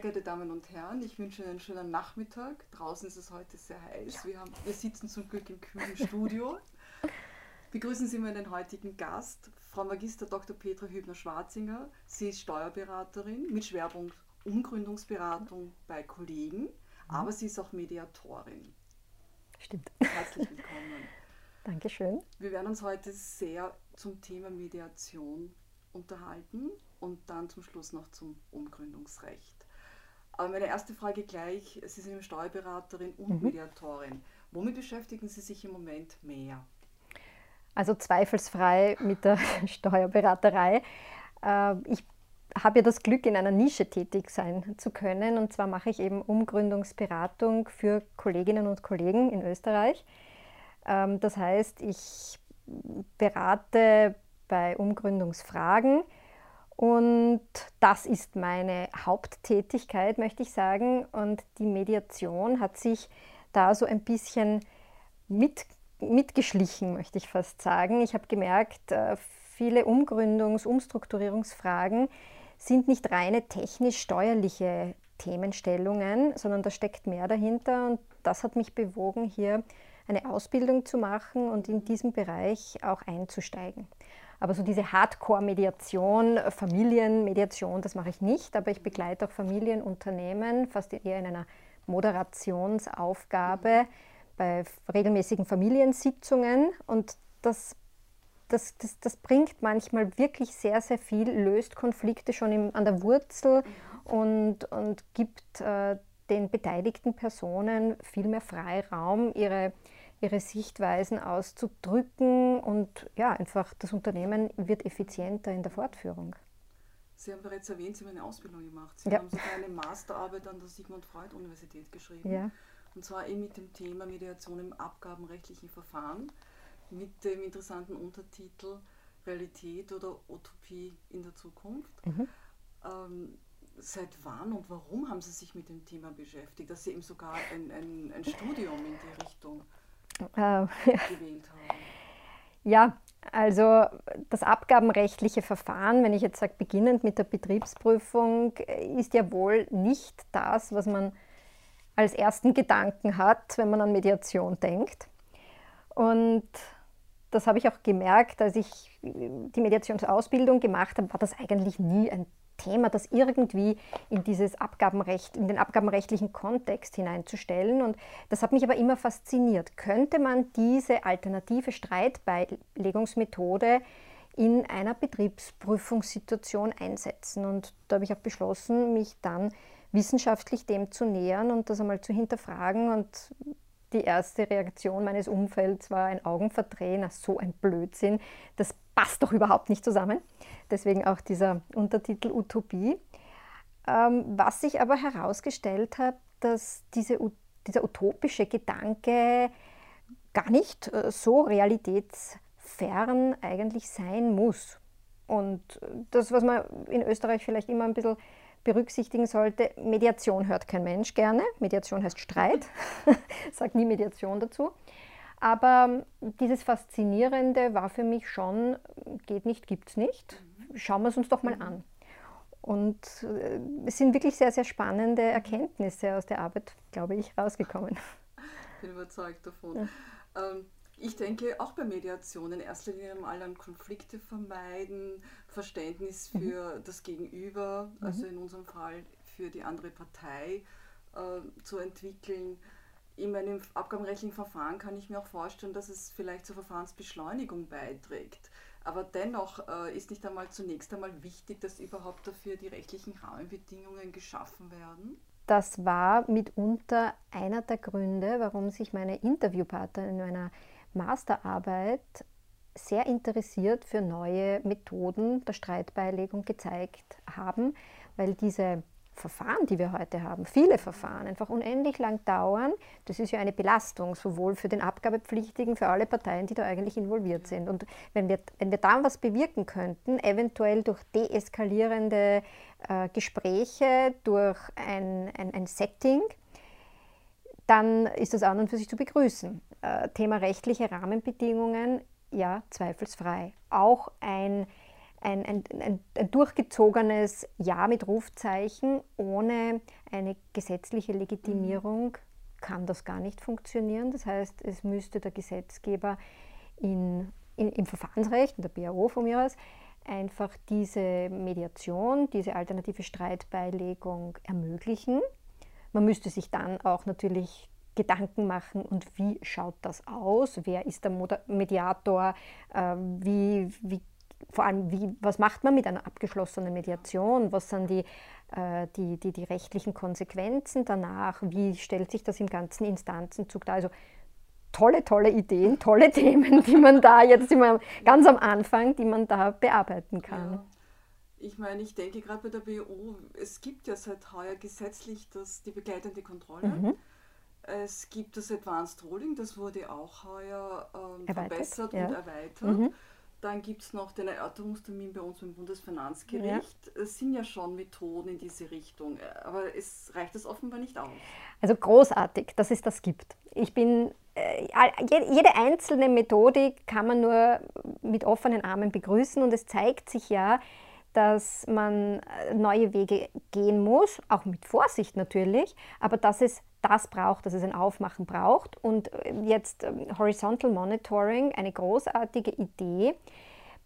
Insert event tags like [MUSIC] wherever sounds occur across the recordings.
geehrte Damen und Herren, ich wünsche Ihnen einen schönen Nachmittag. Draußen ist es heute sehr heiß. Ja. Wir, haben, wir sitzen zum Glück im kühlen Studio. Begrüßen Sie mal den heutigen Gast, Frau Magister Dr. Petra Hübner-Schwarzinger. Sie ist Steuerberaterin mit Schwerpunkt Umgründungsberatung bei Kollegen, mhm. aber sie ist auch Mediatorin. Stimmt. Herzlich willkommen. [LAUGHS] Dankeschön. Wir werden uns heute sehr zum Thema Mediation unterhalten und dann zum Schluss noch zum Umgründungsrecht. Aber meine erste Frage gleich, Sie sind Steuerberaterin und mhm. Mediatorin. Womit beschäftigen Sie sich im Moment mehr? Also zweifelsfrei mit der [LAUGHS] Steuerberaterei. Äh, ich habe ja das Glück, in einer Nische tätig sein zu können. Und zwar mache ich eben Umgründungsberatung für Kolleginnen und Kollegen in Österreich. Ähm, das heißt, ich berate bei Umgründungsfragen und das ist meine Haupttätigkeit, möchte ich sagen. Und die Mediation hat sich da so ein bisschen mit, mitgeschlichen, möchte ich fast sagen. Ich habe gemerkt, äh, viele Umgründungs-, Umstrukturierungsfragen sind nicht reine technisch-steuerliche Themenstellungen, sondern da steckt mehr dahinter. Und das hat mich bewogen, hier eine Ausbildung zu machen und in diesem Bereich auch einzusteigen. Aber so diese Hardcore-Mediation, Familienmediation, das mache ich nicht. Aber ich begleite auch Familienunternehmen, fast eher in einer Moderationsaufgabe bei regelmäßigen Familiensitzungen. Und das, das, das, das bringt manchmal wirklich sehr, sehr viel, löst Konflikte schon im, an der Wurzel und, und gibt äh, den beteiligten Personen viel mehr Freiraum, ihre ihre Sichtweisen auszudrücken und ja, einfach das Unternehmen wird effizienter in der Fortführung. Sie haben bereits erwähnt, Sie haben eine Ausbildung gemacht. Sie ja. haben sogar eine Masterarbeit an der Sigmund Freud Universität geschrieben. Ja. Und zwar eben mit dem Thema Mediation im abgabenrechtlichen Verfahren mit dem interessanten Untertitel Realität oder Utopie in der Zukunft. Mhm. Ähm, seit wann und warum haben Sie sich mit dem Thema beschäftigt, dass Sie eben sogar ein, ein, ein Studium in die Richtung [LAUGHS] äh? Ja, also das abgabenrechtliche Verfahren, wenn ich jetzt sage, beginnend mit der Betriebsprüfung, ist ja wohl nicht das, was man als ersten Gedanken hat, wenn man an Mediation denkt. Und das habe ich auch gemerkt, als ich die Mediationsausbildung gemacht habe, war das eigentlich nie ein Thema, das irgendwie in dieses Abgabenrecht, in den abgabenrechtlichen Kontext hineinzustellen. Und das hat mich aber immer fasziniert. Könnte man diese alternative Streitbeilegungsmethode in einer Betriebsprüfungssituation einsetzen? Und da habe ich auch beschlossen, mich dann wissenschaftlich dem zu nähern und das einmal zu hinterfragen. Und die erste Reaktion meines Umfelds war ein Augenverdrehen, so ein Blödsinn, das passt doch überhaupt nicht zusammen. Deswegen auch dieser Untertitel Utopie. Ähm, was sich aber herausgestellt hat, dass diese, dieser utopische Gedanke gar nicht äh, so realitätsfern eigentlich sein muss. Und das, was man in Österreich vielleicht immer ein bisschen berücksichtigen sollte, Mediation hört kein Mensch gerne. Mediation heißt Streit, [LAUGHS] sagt nie Mediation dazu. Aber dieses Faszinierende war für mich schon, geht nicht, gibt es nicht. Schauen wir es uns doch mal an. Und äh, es sind wirklich sehr, sehr spannende Erkenntnisse aus der Arbeit, glaube ich, rausgekommen. Ich bin überzeugt davon. Ja. Ähm, ich denke auch bei Mediation in erster Linie mal an Konflikte vermeiden, Verständnis mhm. für mhm. das Gegenüber, also mhm. in unserem Fall für die andere Partei äh, zu entwickeln in meinem abgabenrechtlichen Verfahren kann ich mir auch vorstellen, dass es vielleicht zur Verfahrensbeschleunigung beiträgt. Aber dennoch äh, ist nicht einmal zunächst einmal wichtig, dass überhaupt dafür die rechtlichen Rahmenbedingungen geschaffen werden. Das war mitunter einer der Gründe, warum sich meine Interviewpartner in meiner Masterarbeit sehr interessiert für neue Methoden der Streitbeilegung gezeigt haben, weil diese Verfahren, die wir heute haben, viele Verfahren, einfach unendlich lang dauern. Das ist ja eine Belastung, sowohl für den Abgabepflichtigen, für alle Parteien, die da eigentlich involviert sind. Und wenn wir, wenn wir da was bewirken könnten, eventuell durch deeskalierende äh, Gespräche, durch ein, ein, ein Setting, dann ist das an und für sich zu begrüßen. Äh, Thema rechtliche Rahmenbedingungen, ja, zweifelsfrei. Auch ein ein, ein, ein, ein, durchgezogenes Ja mit Rufzeichen ohne eine gesetzliche Legitimierung kann das gar nicht funktionieren. Das heißt, es müsste der Gesetzgeber in, in, im Verfahrensrecht, in der BAO von mir aus, einfach diese Mediation, diese alternative Streitbeilegung ermöglichen. Man müsste sich dann auch natürlich Gedanken machen und wie schaut das aus? Wer ist der Mediator? Ähm, wie, wie, vor allem, wie, was macht man mit einer abgeschlossenen Mediation? Was sind die, äh, die, die, die rechtlichen Konsequenzen danach? Wie stellt sich das im ganzen Instanzenzug dar? Also tolle, tolle Ideen, tolle [LAUGHS] Themen, die man da jetzt immer ganz am Anfang, die man da bearbeiten kann. Ja. Ich meine, ich denke gerade bei der BO, es gibt ja seit heuer gesetzlich das, die begleitende Kontrolle. Mhm. Es gibt das Advanced Ruling, das wurde auch heuer ähm, verbessert ja. und erweitert. Mhm. Dann gibt es noch den Erörterungstermin bei uns im Bundesfinanzgericht. Ja. Es sind ja schon Methoden in diese Richtung, aber es reicht es offenbar nicht aus. Also großartig, dass es das gibt. Ich bin, äh, jede einzelne Methodik kann man nur mit offenen Armen begrüßen und es zeigt sich ja, dass man äh, neue Wege gehen muss, auch mit Vorsicht natürlich, aber dass es das braucht, dass es ein Aufmachen braucht. Und äh, jetzt ähm, Horizontal Monitoring, eine großartige Idee,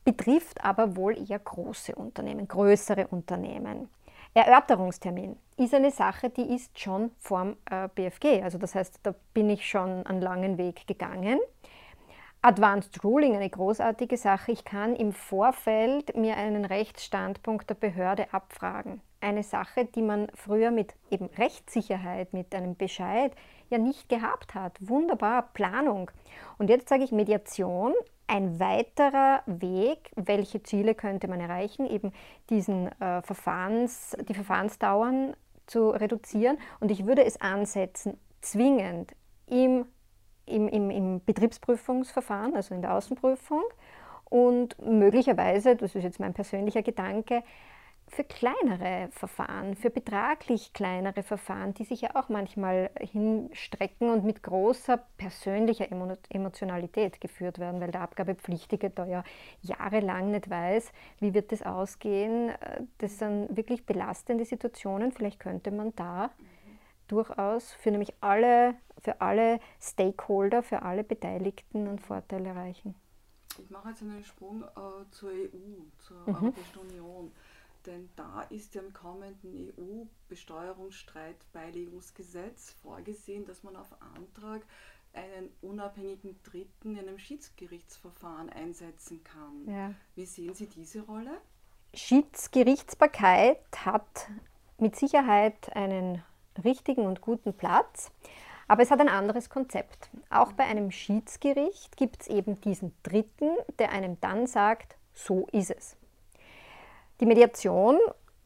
betrifft aber wohl eher große Unternehmen, größere Unternehmen. Erörterungstermin ist eine Sache, die ist schon vorm äh, BFG. Also das heißt, da bin ich schon einen langen Weg gegangen. Advanced Ruling, eine großartige Sache. Ich kann im Vorfeld mir einen Rechtsstandpunkt der Behörde abfragen. Eine Sache, die man früher mit eben Rechtssicherheit, mit einem Bescheid ja nicht gehabt hat. Wunderbar, Planung. Und jetzt sage ich Mediation, ein weiterer Weg, welche Ziele könnte man erreichen, eben diesen äh, Verfahrens, die Verfahrensdauern zu reduzieren. Und ich würde es ansetzen, zwingend im im, im, im Betriebsprüfungsverfahren, also in der Außenprüfung und möglicherweise, das ist jetzt mein persönlicher Gedanke, für kleinere Verfahren, für betraglich kleinere Verfahren, die sich ja auch manchmal hinstrecken und mit großer persönlicher Emotionalität geführt werden, weil der Abgabepflichtige da ja jahrelang nicht weiß, wie wird das ausgehen. Das sind wirklich belastende Situationen. Vielleicht könnte man da durchaus für nämlich alle, für alle Stakeholder, für alle Beteiligten einen Vorteil erreichen. Ich mache jetzt einen Sprung äh, zur EU, zur mhm. Europäischen Union. Denn da ist ja im kommenden EU-Besteuerungsstreitbeilegungsgesetz vorgesehen, dass man auf Antrag einen unabhängigen Dritten in einem Schiedsgerichtsverfahren einsetzen kann. Ja. Wie sehen Sie diese Rolle? Schiedsgerichtsbarkeit hat mit Sicherheit einen richtigen und guten Platz. Aber es hat ein anderes Konzept. Auch bei einem Schiedsgericht gibt es eben diesen Dritten, der einem dann sagt, so ist es. Die Mediation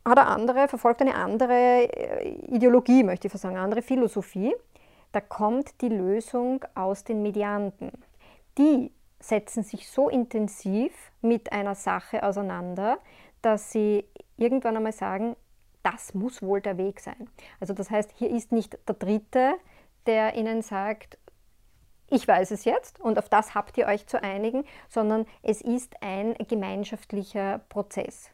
hat eine andere, verfolgt eine andere äh, Ideologie, möchte ich sagen, eine andere Philosophie. Da kommt die Lösung aus den Medianten. Die setzen sich so intensiv mit einer Sache auseinander, dass sie irgendwann einmal sagen, das muss wohl der Weg sein. Also das heißt, hier ist nicht der Dritte, der Ihnen sagt, ich weiß es jetzt und auf das habt ihr euch zu einigen, sondern es ist ein gemeinschaftlicher Prozess.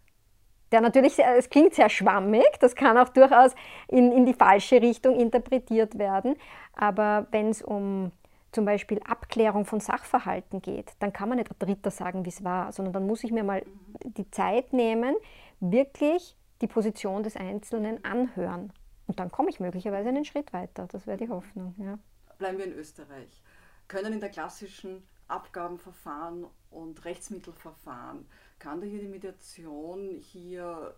Der natürlich, es klingt sehr schwammig, das kann auch durchaus in, in die falsche Richtung interpretiert werden, aber wenn es um zum Beispiel Abklärung von Sachverhalten geht, dann kann man nicht der Dritte sagen, wie es war, sondern dann muss ich mir mal die Zeit nehmen, wirklich die Position des Einzelnen anhören. Und dann komme ich möglicherweise einen Schritt weiter. Das wäre die Hoffnung. Ja. Bleiben wir in Österreich. Können in der klassischen Abgabenverfahren und Rechtsmittelverfahren, kann da hier die Mediation hier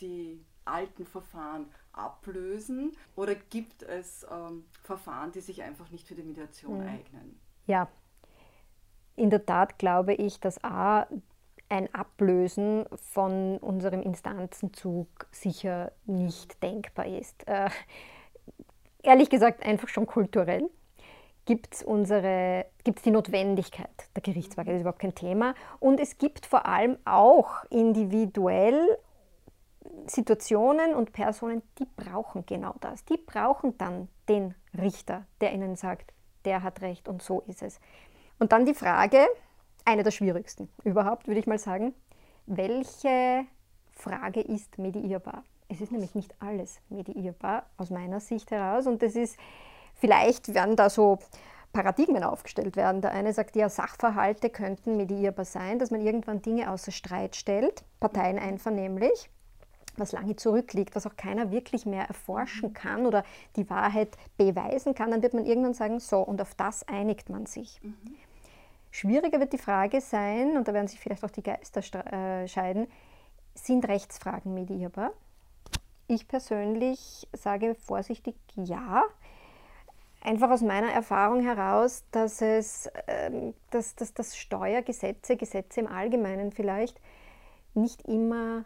die alten Verfahren ablösen oder gibt es ähm, Verfahren, die sich einfach nicht für die Mediation ja. eignen? Ja, in der Tat glaube ich, dass A, ein Ablösen von unserem Instanzenzug sicher nicht denkbar ist. Äh, ehrlich gesagt, einfach schon kulturell gibt es die Notwendigkeit der Gerichtswaage, das ist überhaupt kein Thema. Und es gibt vor allem auch individuell Situationen und Personen, die brauchen genau das. Die brauchen dann den Richter, der ihnen sagt, der hat recht und so ist es. Und dann die Frage, eine der schwierigsten überhaupt, würde ich mal sagen. welche Frage ist mediierbar? Es ist nämlich nicht alles mediierbar aus meiner Sicht heraus und das ist, vielleicht werden da so Paradigmen aufgestellt werden. Der eine sagt, ja, Sachverhalte könnten mediierbar sein, dass man irgendwann Dinge außer Streit stellt, Parteien einvernehmlich was lange zurückliegt, was auch keiner wirklich mehr erforschen kann oder die Wahrheit beweisen kann, dann wird man irgendwann sagen, so, und auf das einigt man sich. Mhm. Schwieriger wird die Frage sein, und da werden sich vielleicht auch die Geister äh, scheiden, sind Rechtsfragen medierbar? Ich persönlich sage vorsichtig ja. Einfach aus meiner Erfahrung heraus, dass es, ähm, dass, dass, dass Steuergesetze, Gesetze im Allgemeinen vielleicht, nicht immer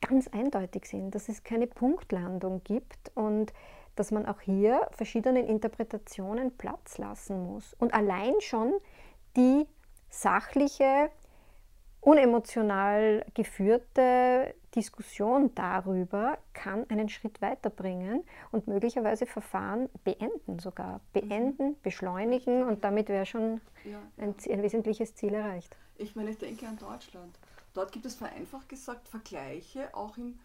ganz eindeutig sind, dass es keine Punktlandung gibt und dass man auch hier verschiedenen Interpretationen Platz lassen muss. Und allein schon die sachliche, unemotional geführte Diskussion darüber kann einen Schritt weiterbringen und möglicherweise Verfahren beenden sogar. Beenden, mhm. beschleunigen und damit wäre schon ein, ein wesentliches Ziel erreicht. Ich meine, ich denke an Deutschland. Dort gibt es vereinfacht gesagt Vergleiche auch im,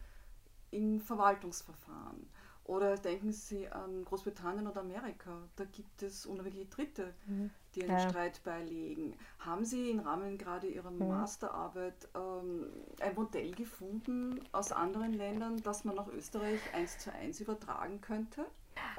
im Verwaltungsverfahren. Oder denken Sie an Großbritannien oder Amerika. Da gibt es unabhängige Dritte, mhm. die einen ja. Streit beilegen. Haben Sie im Rahmen gerade Ihrer mhm. Masterarbeit ähm, ein Modell gefunden aus anderen Ländern, das man nach Österreich eins zu eins übertragen könnte?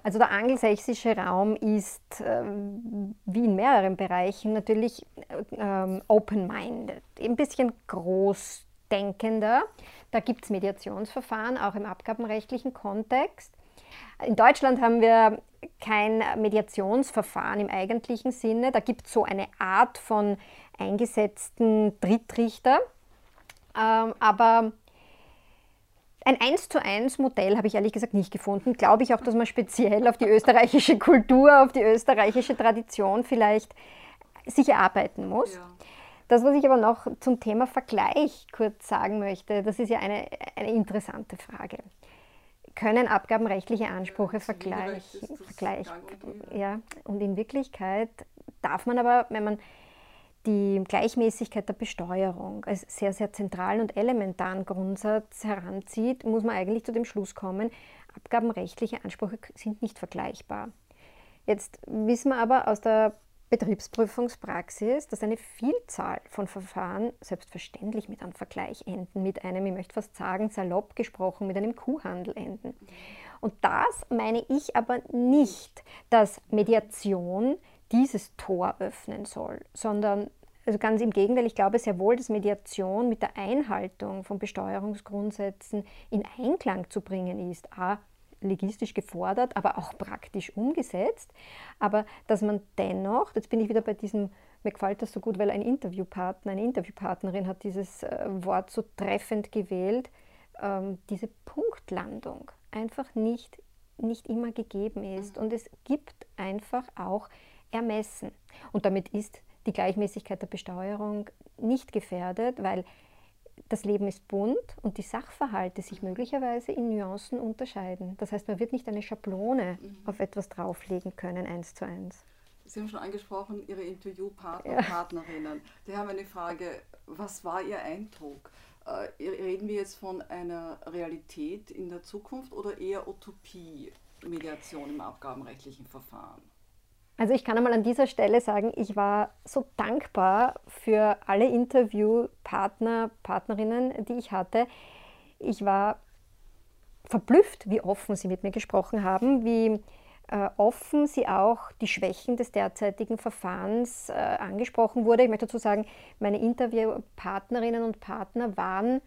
Also der angelsächsische Raum ist ähm, wie in mehreren Bereichen natürlich ähm, open-minded, ein bisschen großdenkender. Da gibt es Mediationsverfahren, auch im abgabenrechtlichen Kontext. In Deutschland haben wir kein Mediationsverfahren im eigentlichen Sinne. Da gibt es so eine Art von eingesetzten Drittrichter. Ähm, aber ein 1 zu 1 Modell habe ich ehrlich gesagt nicht gefunden. Glaube ich auch, dass man speziell auf die österreichische Kultur, auf die österreichische Tradition vielleicht sich erarbeiten muss. Ja. Das, was ich aber noch zum Thema Vergleich kurz sagen möchte, das ist ja eine, eine interessante Frage. Können abgabenrechtliche Ansprüche vergleichen? Vergleich, ja, und in Wirklichkeit darf man aber, wenn man die Gleichmäßigkeit der Besteuerung als sehr, sehr zentralen und elementaren Grundsatz heranzieht, muss man eigentlich zu dem Schluss kommen, abgabenrechtliche Ansprüche sind nicht vergleichbar. Jetzt wissen wir aber aus der Betriebsprüfungspraxis, dass eine Vielzahl von Verfahren selbstverständlich mit einem Vergleich enden, mit einem, ich möchte fast sagen, salopp gesprochen, mit einem Kuhhandel enden. Und das meine ich aber nicht, dass Mediation dieses Tor öffnen soll, sondern also ganz im Gegenteil, ich glaube sehr wohl, dass Mediation mit der Einhaltung von Besteuerungsgrundsätzen in Einklang zu bringen ist. A, legistisch gefordert, aber auch praktisch umgesetzt. Aber dass man dennoch, jetzt bin ich wieder bei diesem, mir gefällt das so gut, weil ein Interviewpartner, eine Interviewpartnerin hat dieses äh, Wort so treffend gewählt, ähm, diese Punktlandung einfach nicht, nicht immer gegeben ist. Mhm. Und es gibt einfach auch ermessen. Und damit ist die Gleichmäßigkeit der Besteuerung nicht gefährdet, weil das Leben ist bunt und die Sachverhalte sich möglicherweise in Nuancen unterscheiden. Das heißt, man wird nicht eine Schablone mhm. auf etwas drauflegen können, eins zu eins. Sie haben schon angesprochen, Ihre Interviewpartner, ja. Partnerinnen. Die haben eine Frage, was war Ihr Eindruck? Äh, reden wir jetzt von einer Realität in der Zukunft oder eher Utopie, Mediation im abgabenrechtlichen Verfahren? Also ich kann einmal an dieser Stelle sagen, ich war so dankbar für alle Interviewpartner, Partnerinnen, die ich hatte. Ich war verblüfft, wie offen sie mit mir gesprochen haben, wie äh, offen sie auch die Schwächen des derzeitigen Verfahrens äh, angesprochen wurde. Ich möchte dazu sagen, meine Interviewpartnerinnen und Partner waren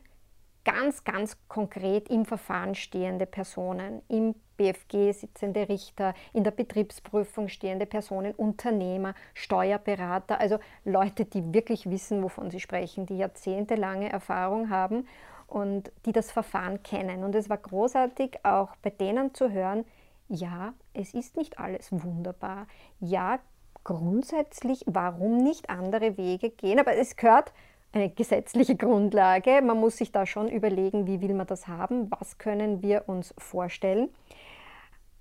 ganz, ganz konkret im Verfahren stehende Personen, im BFG sitzende Richter, in der Betriebsprüfung stehende Personen, Unternehmer, Steuerberater, also Leute, die wirklich wissen, wovon sie sprechen, die jahrzehntelange Erfahrung haben und die das Verfahren kennen. Und es war großartig, auch bei denen zu hören, ja, es ist nicht alles wunderbar. Ja, grundsätzlich, warum nicht andere Wege gehen? Aber es gehört eine gesetzliche Grundlage. Man muss sich da schon überlegen, wie will man das haben, was können wir uns vorstellen.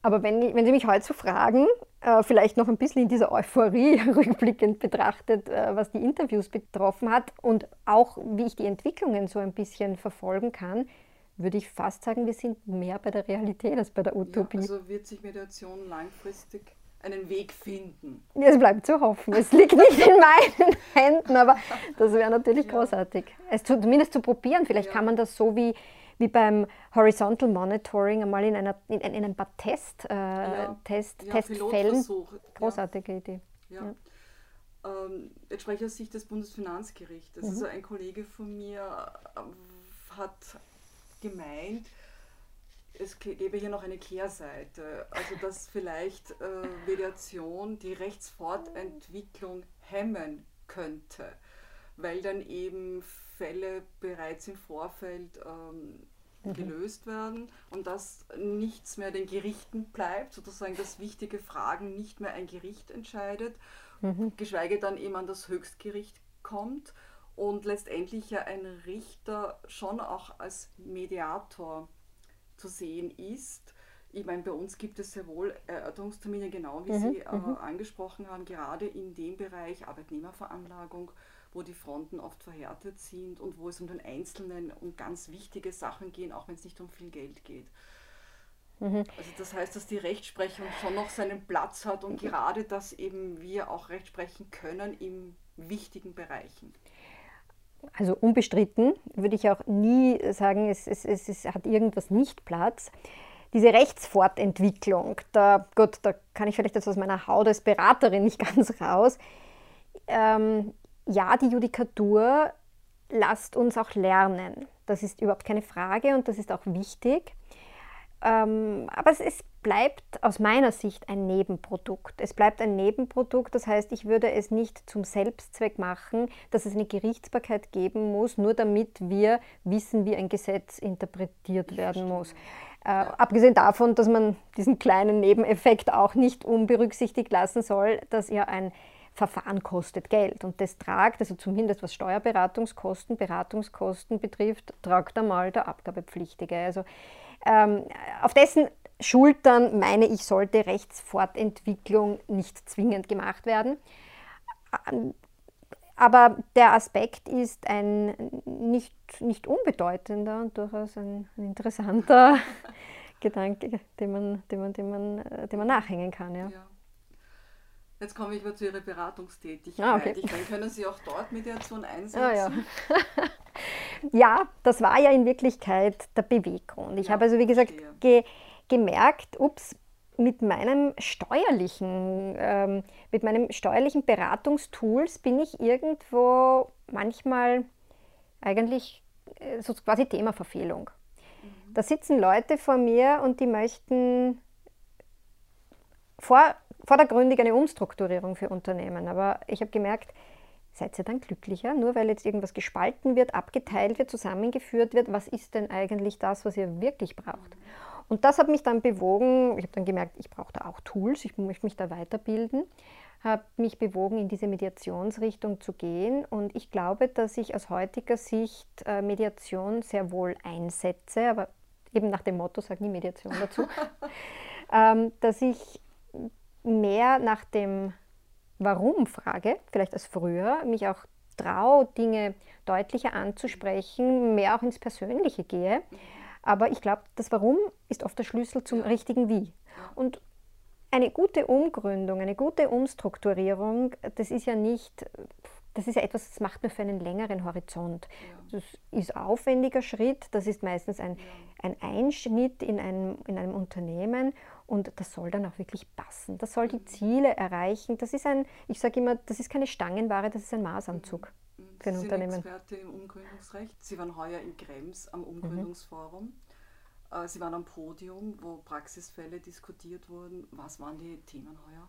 Aber wenn, wenn Sie mich heute so fragen, äh, vielleicht noch ein bisschen in dieser Euphorie [LAUGHS] rückblickend betrachtet, äh, was die Interviews betroffen hat und auch wie ich die Entwicklungen so ein bisschen verfolgen kann, würde ich fast sagen, wir sind mehr bei der Realität als bei der Utopie. Ja, also wird sich Mediation langfristig einen Weg finden. Es bleibt zu hoffen. Es liegt nicht in meinen [LAUGHS] Händen, aber das wäre natürlich ja. großartig. Es zumindest zu probieren. Vielleicht ja. kann man das so wie, wie beim Horizontal Monitoring einmal in, einer, in, in ein paar Test, äh, ja. Test, Testfällen. Großartige Idee. Ähm, jetzt spreche ich aus Sicht des Bundesfinanzgerichts. Mhm. Also ein Kollege von mir äh, hat gemeint, es gäbe hier noch eine Kehrseite, also dass vielleicht äh, Mediation die Rechtsfortentwicklung hemmen könnte, weil dann eben Fälle bereits im Vorfeld ähm, mhm. gelöst werden und dass nichts mehr den Gerichten bleibt, sozusagen dass wichtige Fragen nicht mehr ein Gericht entscheidet, mhm. geschweige dann eben an das Höchstgericht kommt und letztendlich ja ein Richter schon auch als Mediator zu sehen ist. Ich meine, bei uns gibt es sehr wohl Erörterungstermine, genau wie mhm, Sie äh, mhm. angesprochen haben, gerade in dem Bereich Arbeitnehmerveranlagung, wo die Fronten oft verhärtet sind und wo es um den Einzelnen um ganz wichtige Sachen geht, auch wenn es nicht um viel Geld geht. Mhm. Also das heißt, dass die Rechtsprechung schon noch seinen Platz hat und gerade, dass eben wir auch Recht sprechen können in wichtigen Bereichen. Also unbestritten würde ich auch nie sagen, es, es, es, es hat irgendwas nicht Platz. Diese Rechtsfortentwicklung, da, gut, da kann ich vielleicht jetzt aus meiner Haut als Beraterin nicht [LAUGHS] ganz raus. Ähm, ja, die Judikatur lasst uns auch lernen. Das ist überhaupt keine Frage und das ist auch wichtig. Ähm, aber es, es, bleibt aus meiner Sicht ein Nebenprodukt. Es bleibt ein Nebenprodukt, das heißt, ich würde es nicht zum Selbstzweck machen, dass es eine Gerichtsbarkeit geben muss, nur damit wir wissen, wie ein Gesetz interpretiert werden muss. Äh, abgesehen davon, dass man diesen kleinen Nebeneffekt auch nicht unberücksichtigt lassen soll, dass ja ein Verfahren kostet Geld und das tragt, also zumindest was Steuerberatungskosten, Beratungskosten betrifft, tragt einmal der Abgabepflichtige. Also ähm, auf dessen Schultern, meine ich, sollte Rechtsfortentwicklung nicht zwingend gemacht werden. Aber der Aspekt ist ein nicht, nicht unbedeutender und durchaus ein, ein interessanter [LAUGHS] Gedanke, dem man, dem, man, dem, man, dem man nachhängen kann. Ja. ja. Jetzt komme ich mal zu Ihrer Beratungstätigkeit. Ah, okay. Ich meine, können Sie auch dort Mediation einsetzen? Ah, ja. [LAUGHS] ja, das war ja in Wirklichkeit der Beweggrund. Ich ja, habe also, wie gesagt, ge gemerkt, ups, mit meinem steuerlichen, ähm, mit meinem steuerlichen Beratungstools bin ich irgendwo manchmal eigentlich äh, so quasi Themaverfehlung. Mhm. Da sitzen Leute vor mir und die möchten vor, vordergründig eine Umstrukturierung für Unternehmen. Aber ich habe gemerkt, seid ihr dann glücklicher, nur weil jetzt irgendwas gespalten wird, abgeteilt wird, zusammengeführt wird? Was ist denn eigentlich das, was ihr wirklich braucht? Und das hat mich dann bewogen, ich habe dann gemerkt, ich brauche da auch Tools, ich möchte mich da weiterbilden, habe mich bewogen, in diese Mediationsrichtung zu gehen. Und ich glaube, dass ich aus heutiger Sicht äh, Mediation sehr wohl einsetze, aber eben nach dem Motto, sag nie Mediation dazu, [LAUGHS] ähm, dass ich mehr nach dem Warum frage, vielleicht als früher, mich auch traue, Dinge deutlicher anzusprechen, mehr auch ins Persönliche gehe aber ich glaube, das Warum ist oft der Schlüssel zum richtigen Wie. Und eine gute Umgründung, eine gute Umstrukturierung, das ist ja nicht, das ist ja etwas, das macht man für einen längeren Horizont. Ja. Das ist ein aufwendiger Schritt, das ist meistens ein, ein Einschnitt in einem, in einem Unternehmen und das soll dann auch wirklich passen. Das soll die mhm. Ziele erreichen. Das ist ein, ich sage immer, das ist keine Stangenware, das ist ein Maßanzug. Mhm ein Sie Unternehmen. sind Experte im Umgründungsrecht. Sie waren heuer in Krems am Umgründungsforum. Mhm. Sie waren am Podium, wo Praxisfälle diskutiert wurden. Was waren die Themen heuer?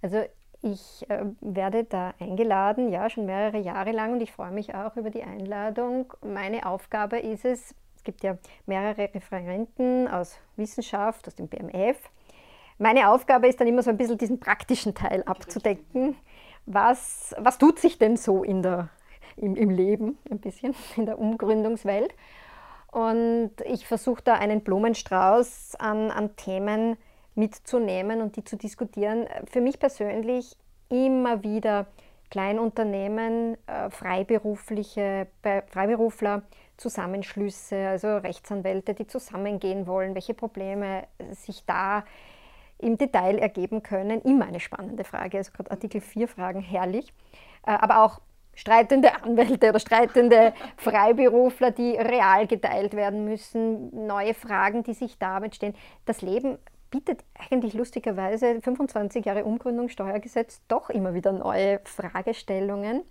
Also ich äh, werde da eingeladen, ja, schon mehrere Jahre lang und ich freue mich auch über die Einladung. Meine Aufgabe ist es, es gibt ja mehrere Referenten aus Wissenschaft, aus dem BMF. Meine Aufgabe ist dann immer so ein bisschen diesen praktischen Teil abzudecken was, was tut sich denn so in der, im, im Leben ein bisschen, in der Umgründungswelt. Und ich versuche da einen Blumenstrauß an, an Themen mitzunehmen und die zu diskutieren. Für mich persönlich immer wieder Kleinunternehmen, äh, freiberufliche Freiberufler, Zusammenschlüsse, also Rechtsanwälte, die zusammengehen wollen, welche Probleme sich da im Detail ergeben können. Immer eine spannende Frage. Also gerade Artikel 4 Fragen, herrlich. Äh, aber auch streitende Anwälte oder streitende [LAUGHS] Freiberufler, die real geteilt werden müssen, neue Fragen, die sich damit stehen. Das Leben bietet eigentlich lustigerweise 25 Jahre Umgründung Steuergesetz doch immer wieder neue Fragestellungen.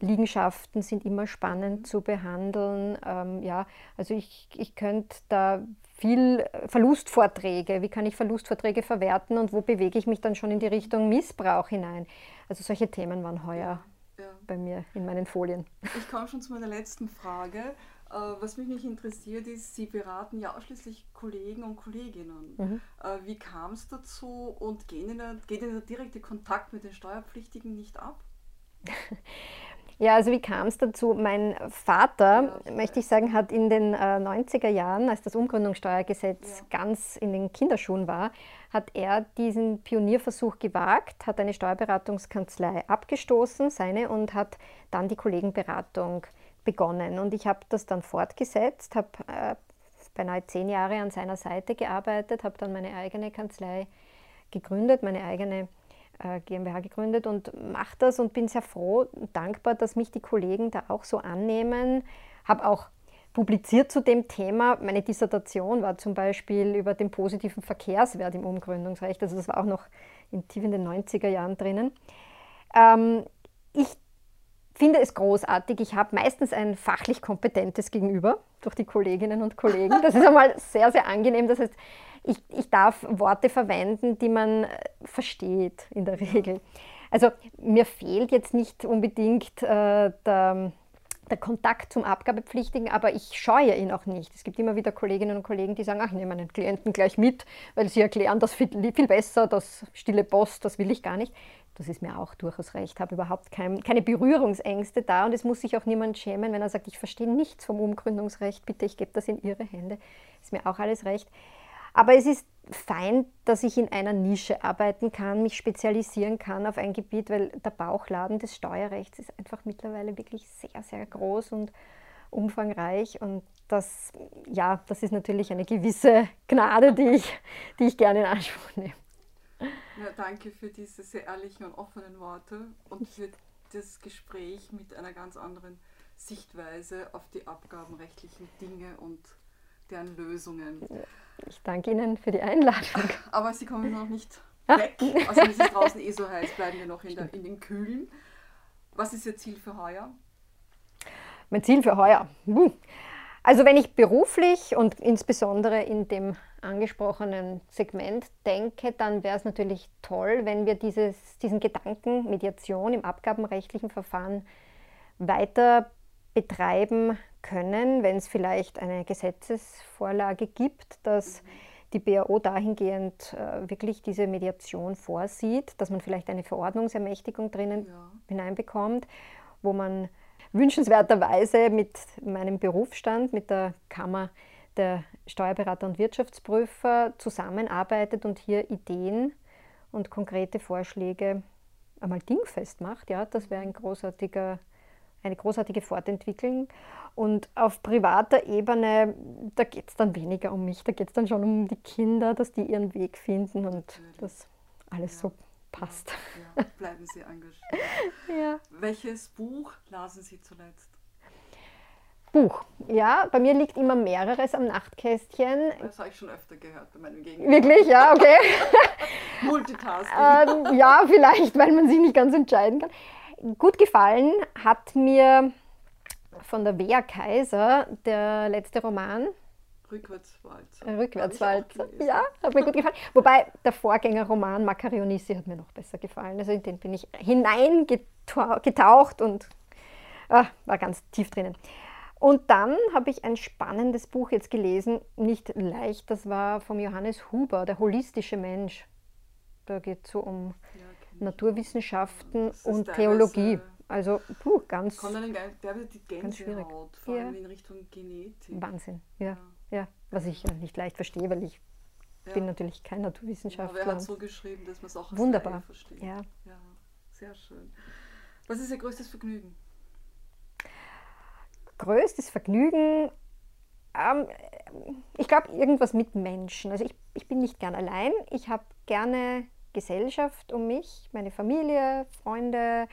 Liegenschaften sind immer spannend zu behandeln. Ähm, ja, also ich, ich könnte da viel Verlustvorträge, wie kann ich Verlustvorträge verwerten und wo bewege ich mich dann schon in die Richtung Missbrauch hinein. Also solche Themen waren heuer ja. bei mir in meinen Folien. Ich komme schon zu meiner letzten Frage. Äh, was mich nicht interessiert ist, Sie beraten ja ausschließlich Kollegen und Kolleginnen. Mhm. Äh, wie kam es dazu und geht Ihnen, geht Ihnen der direkte Kontakt mit den Steuerpflichtigen nicht ab? [LAUGHS] Ja, also wie kam es dazu? Mein Vater, ja, möchte ich sagen, hat in den äh, 90er Jahren, als das Umgründungssteuergesetz ja. ganz in den Kinderschuhen war, hat er diesen Pionierversuch gewagt, hat eine Steuerberatungskanzlei abgestoßen, seine, und hat dann die Kollegenberatung begonnen. Und ich habe das dann fortgesetzt, habe äh, beinahe zehn Jahre an seiner Seite gearbeitet, habe dann meine eigene Kanzlei gegründet, meine eigene GmbH gegründet und mache das und bin sehr froh und dankbar, dass mich die Kollegen da auch so annehmen. Habe auch publiziert zu dem Thema. Meine Dissertation war zum Beispiel über den positiven Verkehrswert im Umgründungsrecht. Also das war auch noch in, tief in den 90er Jahren drinnen. Ähm, ich finde es großartig. Ich habe meistens ein fachlich kompetentes Gegenüber durch die Kolleginnen und Kollegen. Das ist einmal sehr, sehr angenehm. Das heißt, ich, ich darf Worte verwenden, die man äh, versteht in der Regel. Also mir fehlt jetzt nicht unbedingt äh, der, der, Kontakt zum Abgabepflichtigen, aber ich scheue ihn auch nicht. Es gibt immer wieder Kolleginnen und Kollegen, die sagen, ach, nehme meinen Klienten gleich mit, weil sie erklären das viel, viel besser, das stille Post, das will ich gar nicht. Das ist mir auch durchaus recht. Habe überhaupt kein, keine Berührungsängste da und es muss sich auch niemand schämen, wenn er sagt, ich verstehe nichts vom Umgründungsrecht, bitte, ich gebe das in Ihre Hände. Ist mir auch alles recht. Aber es ist fein, dass ich in einer Nische arbeiten kann, mich spezialisieren kann auf ein Gebiet, weil der Bauchladen des Steuerrechts ist einfach mittlerweile wirklich sehr, sehr groß und umfangreich. Und das, ja, das ist natürlich eine gewisse Gnade, die ich, die ich gerne in Anspruch nehme. Ja, danke für diese sehr ehrlichen und offenen Worte und für das Gespräch mit einer ganz anderen Sichtweise auf die abgabenrechtlichen Dinge und deren Lösungen. Ich danke Ihnen für die Einladung. [LAUGHS] Aber Sie kommen noch nicht weg. Also es ist draußen eh so heiß, bleiben wir noch in, der, in den Kühlen. Was ist Ihr Ziel für heuer? Mein Ziel für heuer? Hm. Also wenn ich beruflich und insbesondere in dem angesprochenen Segment denke, dann wäre es natürlich toll, wenn wir dieses, diesen Gedanken Mediation im abgabenrechtlichen Verfahren weiter betreiben können, wenn es vielleicht eine Gesetzesvorlage gibt, dass die BAO dahingehend äh, wirklich diese Mediation vorsieht, dass man vielleicht eine Verordnungsermächtigung drinnen ja. hineinbekommt, wo man wünschenswerterweise mit meinem Berufsstand, mit der Kammer der Steuerberater und Wirtschaftsprüfer zusammenarbeitet und hier Ideen und konkrete Vorschläge einmal dingfest macht. Ja, das wäre ein großartiger eine großartige Fortentwicklung. Und auf privater Ebene, da geht es dann weniger um mich, da geht es dann schon um die Kinder, dass die ihren Weg finden und Natürlich. dass alles ja. so passt. Ja, ja. Bleiben Sie engagiert. [LAUGHS] ja. Welches Buch lasen Sie zuletzt? Buch. Ja, bei mir liegt immer mehreres am Nachtkästchen. Das habe ich schon öfter gehört bei meinem Gegenüber. Wirklich, ja, okay. [LAUGHS] Multitasking. ähm, ja, vielleicht, weil man sich nicht ganz entscheiden kann. Gut gefallen hat mir von der Wea Kaiser der letzte Roman. Rückwärtswalzer. Rückwärtswalzer, ja, hat mir gut gefallen. Wobei der Vorgängerroman Macarionissi hat mir noch besser gefallen. Also in den bin ich hineingetaucht und ah, war ganz tief drinnen. Und dann habe ich ein spannendes Buch jetzt gelesen, nicht leicht, das war vom Johannes Huber, Der holistische Mensch. Da geht es so um ja Naturwissenschaften und Theologie. Also puh, ganz, kommt einem die ganz schwierig. vor allem in Richtung Genetik. Wahnsinn, ja, ja. ja. Was ich ja nicht leicht verstehe, weil ich ja. bin natürlich kein Naturwissenschaftler. aber er hat so geschrieben, dass man es auch Wunderbar. versteht. Ja. ja, sehr schön. Was ist Ihr größtes Vergnügen? Größtes Vergnügen, ähm, ich glaube, irgendwas mit Menschen. Also ich, ich bin nicht gern allein. Ich habe gerne Gesellschaft um mich, meine Familie, Freunde.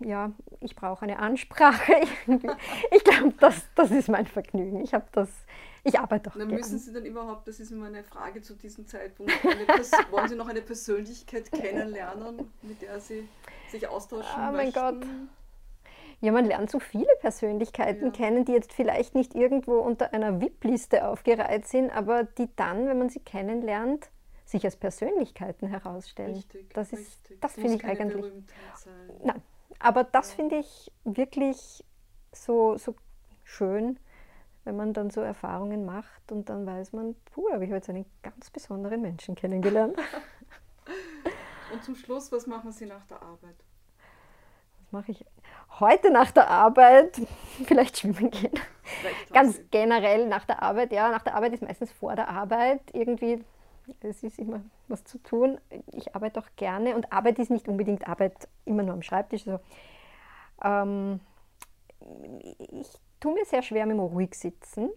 Ja, ich brauche eine Ansprache. [LAUGHS] ich glaube, das, das ist mein Vergnügen. Ich habe das, ich arbeite auch dann gern. Müssen Sie dann überhaupt, das ist immer eine Frage zu diesem Zeitpunkt, [LAUGHS] wollen Sie noch eine Persönlichkeit kennenlernen, mit der Sie sich austauschen oh mein möchten? Gott. Ja, man lernt so viele Persönlichkeiten Ja. kennen, die jetzt vielleicht nicht irgendwo unter einer VIP-Liste aufgereiht sind, aber die dann, wenn man sie kennenlernt, sich als Persönlichkeiten herausstellen. Richtig, das ist, richtig. das finde ich eigentlich. Nein, aber das Ja. finde ich wirklich so, so schön, wenn man dann so Erfahrungen macht und dann weiß man, puh, habe ich heute einen ganz besonderen Menschen kennengelernt. [LAUGHS] Und zum Schluss, was machen Sie nach der Arbeit? Was mache ich heute nach der Arbeit? [LAUGHS] Vielleicht schwimmen gehen. Vielleicht Ganz generell nach der Arbeit, ja, nach der Arbeit ist meistens vor der Arbeit irgendwie, es ist immer was zu tun. Ich arbeite auch gerne und Arbeit ist nicht unbedingt Arbeit immer nur am Schreibtisch. Also, ähm, ich tue mir sehr schwer mit dem ruhig sitzen.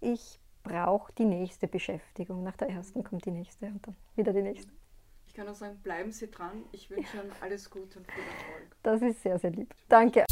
Ich brauche die nächste Beschäftigung. Nach der ersten kommt die nächste und dann wieder die nächste. Ich kann nur sagen, bleiben Sie dran. Ich wünsche Ihnen alles Gute und viel Erfolg. Das ist sehr, sehr lieb. Danke.